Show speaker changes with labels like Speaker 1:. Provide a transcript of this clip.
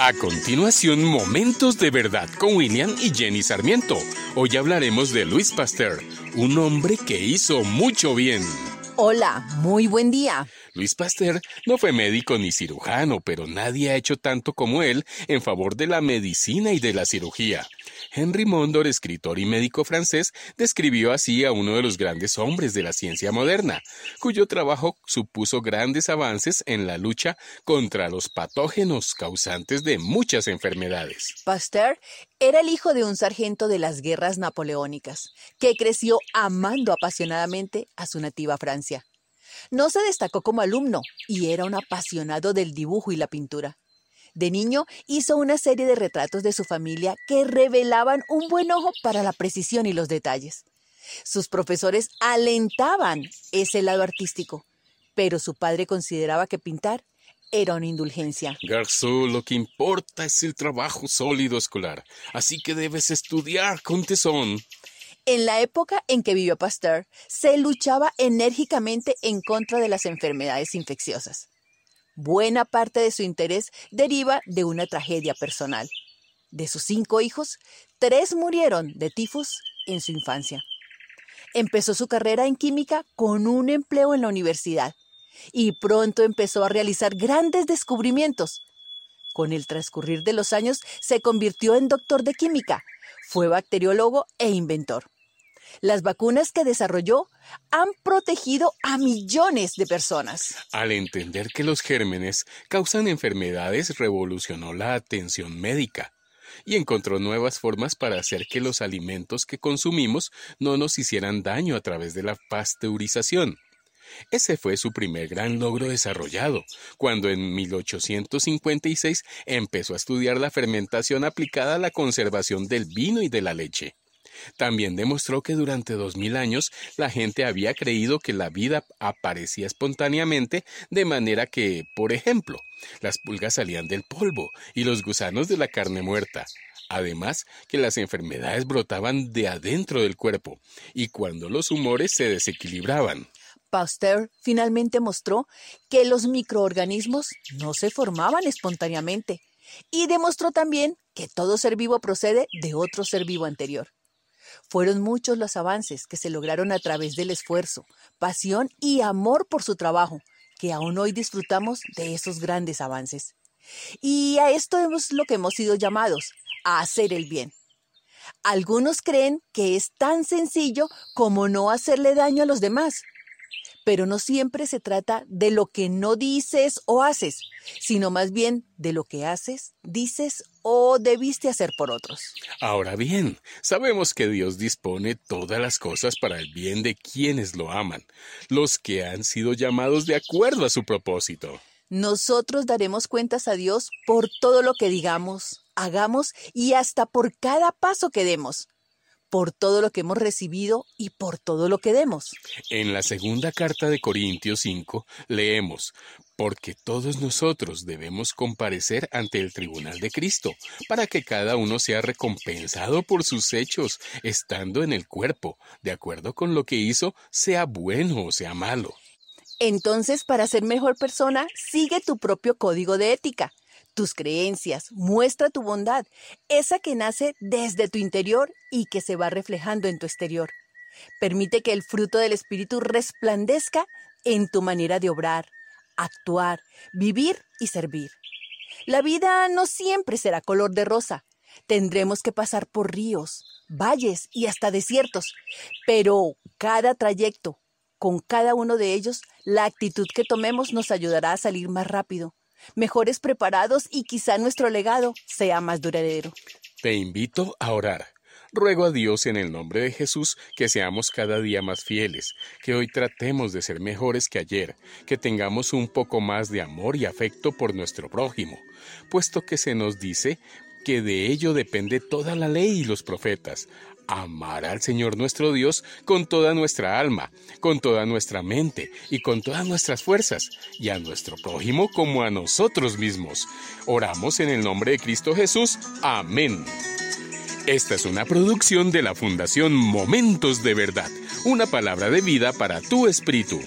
Speaker 1: A continuación, Momentos de Verdad con William y Jenny Sarmiento. Hoy hablaremos de Luis Pasteur, un hombre que hizo mucho bien.
Speaker 2: Hola, muy buen día.
Speaker 1: Luis Pasteur no fue médico ni cirujano, pero nadie ha hecho tanto como él en favor de la medicina y de la cirugía. Henry Mondor, escritor y médico francés, describió así a uno de los grandes hombres de la ciencia moderna, cuyo trabajo supuso grandes avances en la lucha contra los patógenos causantes de muchas enfermedades.
Speaker 2: Pasteur era el hijo de un sargento de las guerras napoleónicas, que creció amando apasionadamente a su nativa Francia. No se destacó como alumno y era un apasionado del dibujo y la pintura. De niño hizo una serie de retratos de su familia que revelaban un buen ojo para la precisión y los detalles. Sus profesores alentaban ese lado artístico, pero su padre consideraba que pintar era una indulgencia.
Speaker 1: Garzó, lo que importa es el trabajo sólido escolar, así que debes estudiar con tesón.
Speaker 2: En la época en que vivió Pasteur, se luchaba enérgicamente en contra de las enfermedades infecciosas. Buena parte de su interés deriva de una tragedia personal. De sus cinco hijos, tres murieron de tifus en su infancia. Empezó su carrera en química con un empleo en la universidad y pronto empezó a realizar grandes descubrimientos. Con el transcurrir de los años se convirtió en doctor de química, fue bacteriólogo e inventor. Las vacunas que desarrolló han protegido a millones de personas.
Speaker 1: Al entender que los gérmenes causan enfermedades, revolucionó la atención médica y encontró nuevas formas para hacer que los alimentos que consumimos no nos hicieran daño a través de la pasteurización. Ese fue su primer gran logro desarrollado, cuando en 1856 empezó a estudiar la fermentación aplicada a la conservación del vino y de la leche. También demostró que durante dos mil años la gente había creído que la vida aparecía espontáneamente, de manera que, por ejemplo, las pulgas salían del polvo y los gusanos de la carne muerta. Además, que las enfermedades brotaban de adentro del cuerpo y cuando los humores se desequilibraban.
Speaker 2: Pasteur finalmente mostró que los microorganismos no se formaban espontáneamente y demostró también que todo ser vivo procede de otro ser vivo anterior. Fueron muchos los avances que se lograron a través del esfuerzo, pasión y amor por su trabajo, que aún hoy disfrutamos de esos grandes avances. Y a esto es lo que hemos sido llamados, a hacer el bien. Algunos creen que es tan sencillo como no hacerle daño a los demás, pero no siempre se trata de lo que no dices o haces, sino más bien de lo que haces, dices o debiste hacer por otros.
Speaker 1: Ahora bien, sabemos que Dios dispone todas las cosas para el bien de quienes lo aman, los que han sido llamados de acuerdo a su propósito.
Speaker 2: Nosotros daremos cuentas a Dios por todo lo que digamos, hagamos y hasta por cada paso que demos por todo lo que hemos recibido y por todo lo que demos.
Speaker 1: En la segunda carta de Corintios 5 leemos, porque todos nosotros debemos comparecer ante el tribunal de Cristo, para que cada uno sea recompensado por sus hechos, estando en el cuerpo, de acuerdo con lo que hizo, sea bueno o sea malo.
Speaker 2: Entonces, para ser mejor persona, sigue tu propio código de ética tus creencias, muestra tu bondad, esa que nace desde tu interior y que se va reflejando en tu exterior. Permite que el fruto del Espíritu resplandezca en tu manera de obrar, actuar, vivir y servir. La vida no siempre será color de rosa. Tendremos que pasar por ríos, valles y hasta desiertos, pero cada trayecto, con cada uno de ellos, la actitud que tomemos nos ayudará a salir más rápido, mejores preparados y quizá nuestro legado sea más duradero.
Speaker 1: Te invito a orar. Ruego a Dios en el nombre de Jesús que seamos cada día más fieles, que hoy tratemos de ser mejores que ayer, que tengamos un poco más de amor y afecto por nuestro prójimo, puesto que se nos dice que de ello depende toda la ley y los profetas amar al Señor nuestro Dios con toda nuestra alma, con toda nuestra mente y con todas nuestras fuerzas, y a nuestro prójimo como a nosotros mismos. Oramos en el nombre de Cristo Jesús. Amén. Esta es una producción de la Fundación Momentos de Verdad, una palabra de vida para tu espíritu.